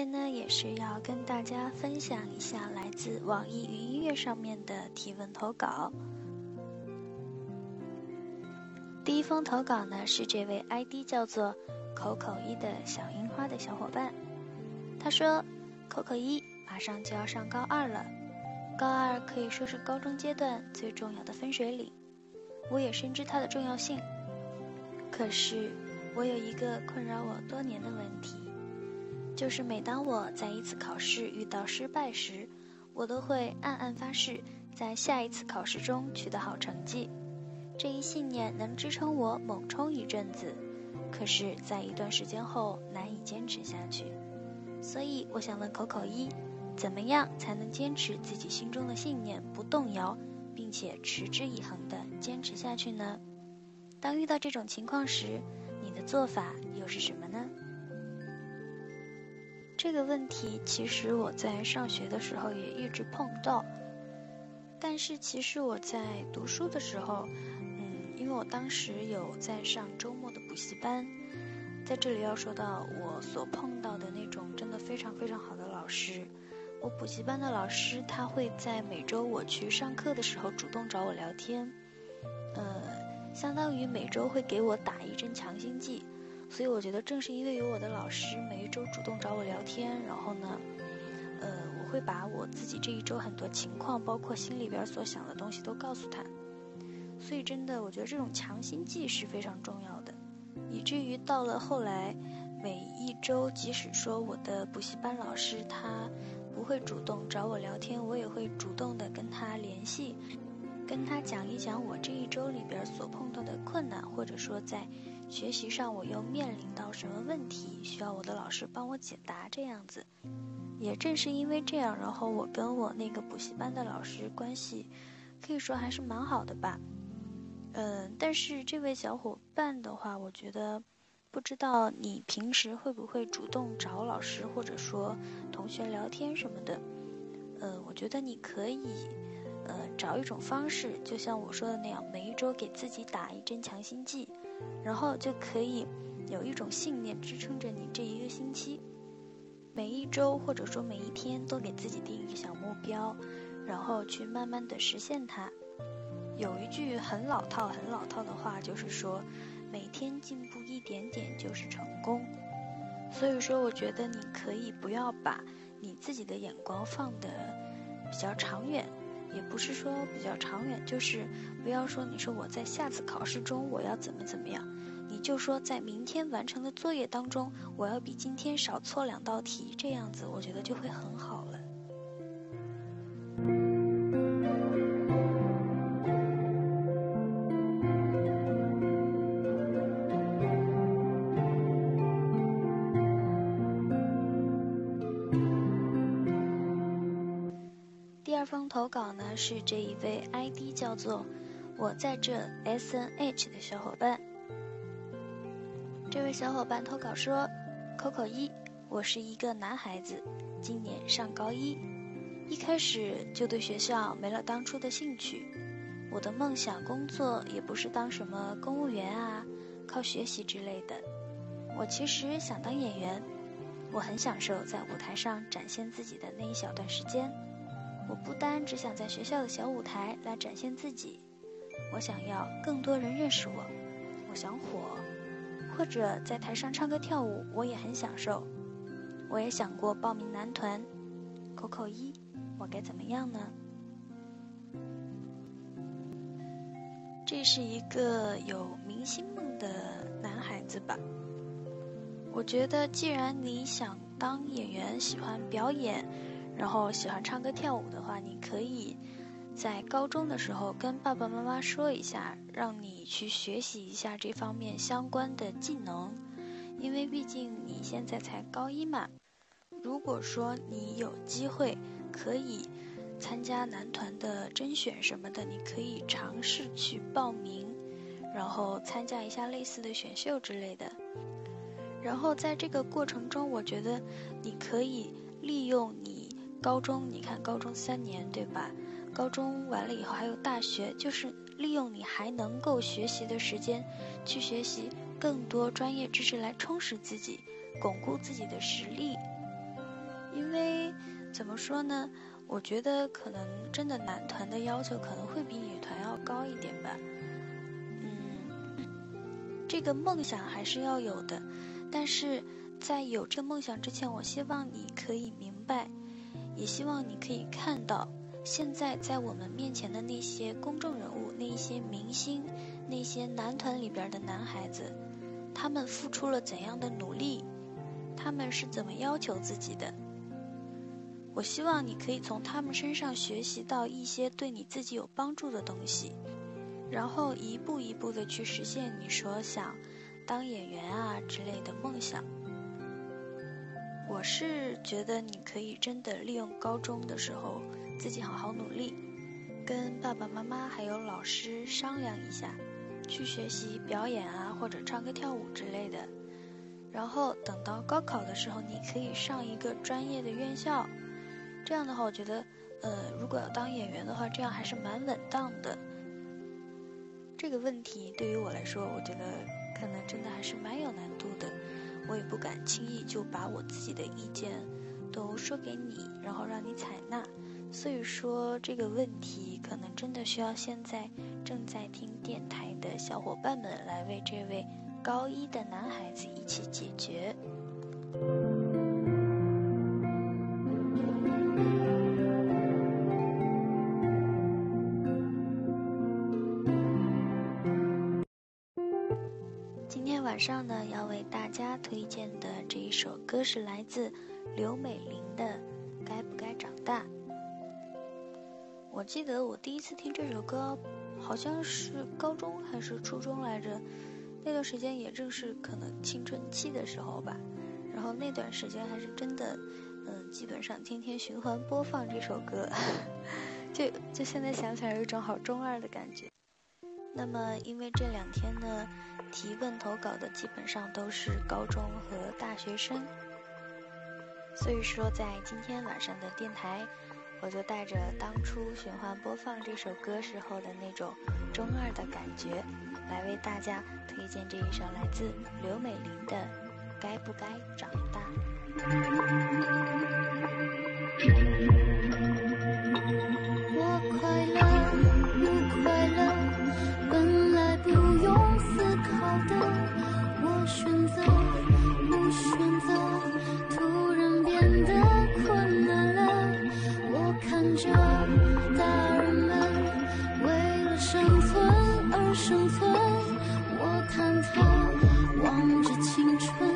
今天呢，也是要跟大家分享一下来自网易云音乐上面的提问投稿。第一封投稿呢，是这位 ID 叫做“口口一”的小樱花的小伙伴。他说：“口口一马上就要上高二了，高二可以说是高中阶段最重要的分水岭，我也深知它的重要性。可是，我有一个困扰我多年的问题。”就是每当我在一次考试遇到失败时，我都会暗暗发誓，在下一次考试中取得好成绩。这一信念能支撑我猛冲一阵子，可是，在一段时间后难以坚持下去。所以，我想问口口一，怎么样才能坚持自己心中的信念不动摇，并且持之以恒地坚持下去呢？当遇到这种情况时，你的做法又是什么呢？这个问题其实我在上学的时候也一直碰到，但是其实我在读书的时候，嗯，因为我当时有在上周末的补习班，在这里要说到我所碰到的那种真的非常非常好的老师，我补习班的老师他会在每周我去上课的时候主动找我聊天，呃，相当于每周会给我打一针强心剂。所以我觉得，正是因为有我的老师每一周主动找我聊天，然后呢，呃，我会把我自己这一周很多情况，包括心里边所想的东西都告诉他。所以真的，我觉得这种强心剂是非常重要的，以至于到了后来，每一周，即使说我的补习班老师他不会主动找我聊天，我也会主动的跟他联系，跟他讲一讲我这一周里边所碰到的困难，或者说在。学习上我又面临到什么问题，需要我的老师帮我解答这样子。也正是因为这样，然后我跟我那个补习班的老师关系，可以说还是蛮好的吧。嗯，但是这位小伙伴的话，我觉得，不知道你平时会不会主动找老师或者说同学聊天什么的。呃，我觉得你可以，呃，找一种方式，就像我说的那样，每一周给自己打一针强心剂。然后就可以有一种信念支撑着你这一个星期，每一周或者说每一天都给自己定一个小目标，然后去慢慢的实现它。有一句很老套、很老套的话，就是说每天进步一点点就是成功。所以说，我觉得你可以不要把你自己的眼光放得比较长远。也不是说比较长远，就是不要说你说我在下次考试中我要怎么怎么样，你就说在明天完成的作业当中，我要比今天少错两道题，这样子我觉得就会很好了。第二封投稿呢是这一位 ID 叫做“我在这 SNH” 的小伙伴。这位小伙伴投稿说：“Coco 一，我是一个男孩子，今年上高一，一开始就对学校没了当初的兴趣。我的梦想工作也不是当什么公务员啊，靠学习之类的。我其实想当演员，我很享受在舞台上展现自己的那一小段时间。”我不单只想在学校的小舞台来展现自己，我想要更多人认识我，我想火，或者在台上唱歌跳舞，我也很享受。我也想过报名男团，扣扣一，我该怎么样呢？这是一个有明星梦的男孩子吧？我觉得，既然你想当演员，喜欢表演。然后喜欢唱歌跳舞的话，你可以在高中的时候跟爸爸妈妈说一下，让你去学习一下这方面相关的技能，因为毕竟你现在才高一嘛。如果说你有机会可以参加男团的甄选什么的，你可以尝试去报名，然后参加一下类似的选秀之类的。然后在这个过程中，我觉得你可以利用你高中，你看高中三年对吧？高中完了以后还有大学，就是利用你还能够学习的时间，去学习更多专业知识来充实自己，巩固自己的实力。因为怎么说呢？我觉得可能真的男团的要求可能会比女团要高一点吧。嗯，这个梦想还是要有的。但是在有这个梦想之前，我希望你可以明白，也希望你可以看到，现在在我们面前的那些公众人物、那些明星、那些男团里边的男孩子，他们付出了怎样的努力，他们是怎么要求自己的。我希望你可以从他们身上学习到一些对你自己有帮助的东西，然后一步一步的去实现你所想。当演员啊之类的梦想，我是觉得你可以真的利用高中的时候自己好好努力，跟爸爸妈妈还有老师商量一下，去学习表演啊或者唱歌跳舞之类的。然后等到高考的时候，你可以上一个专业的院校。这样的话，我觉得，呃，如果要当演员的话，这样还是蛮稳当的。这个问题对于我来说，我觉得。可能真的还是蛮有难度的，我也不敢轻易就把我自己的意见都说给你，然后让你采纳。所以说这个问题可能真的需要现在正在听电台的小伙伴们来为这位高一的男孩子一起解决。今天晚上呢要为大家推荐的这一首歌是来自刘美玲的《该不该长大》。我记得我第一次听这首歌，好像是高中还是初中来着，那段时间也正是可能青春期的时候吧。然后那段时间还是真的，嗯，基本上天天循环播放这首歌，就就现在想起来有一种好中二的感觉。那么因为这两天呢。提问投稿的基本上都是高中和大学生，所以说在今天晚上的电台，我就带着当初循环播放这首歌时候的那种中二的感觉，来为大家推荐这一首来自刘美玲的《该不该长大》。生存，我忐忑望着青春，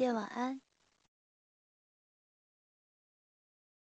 世界晚安。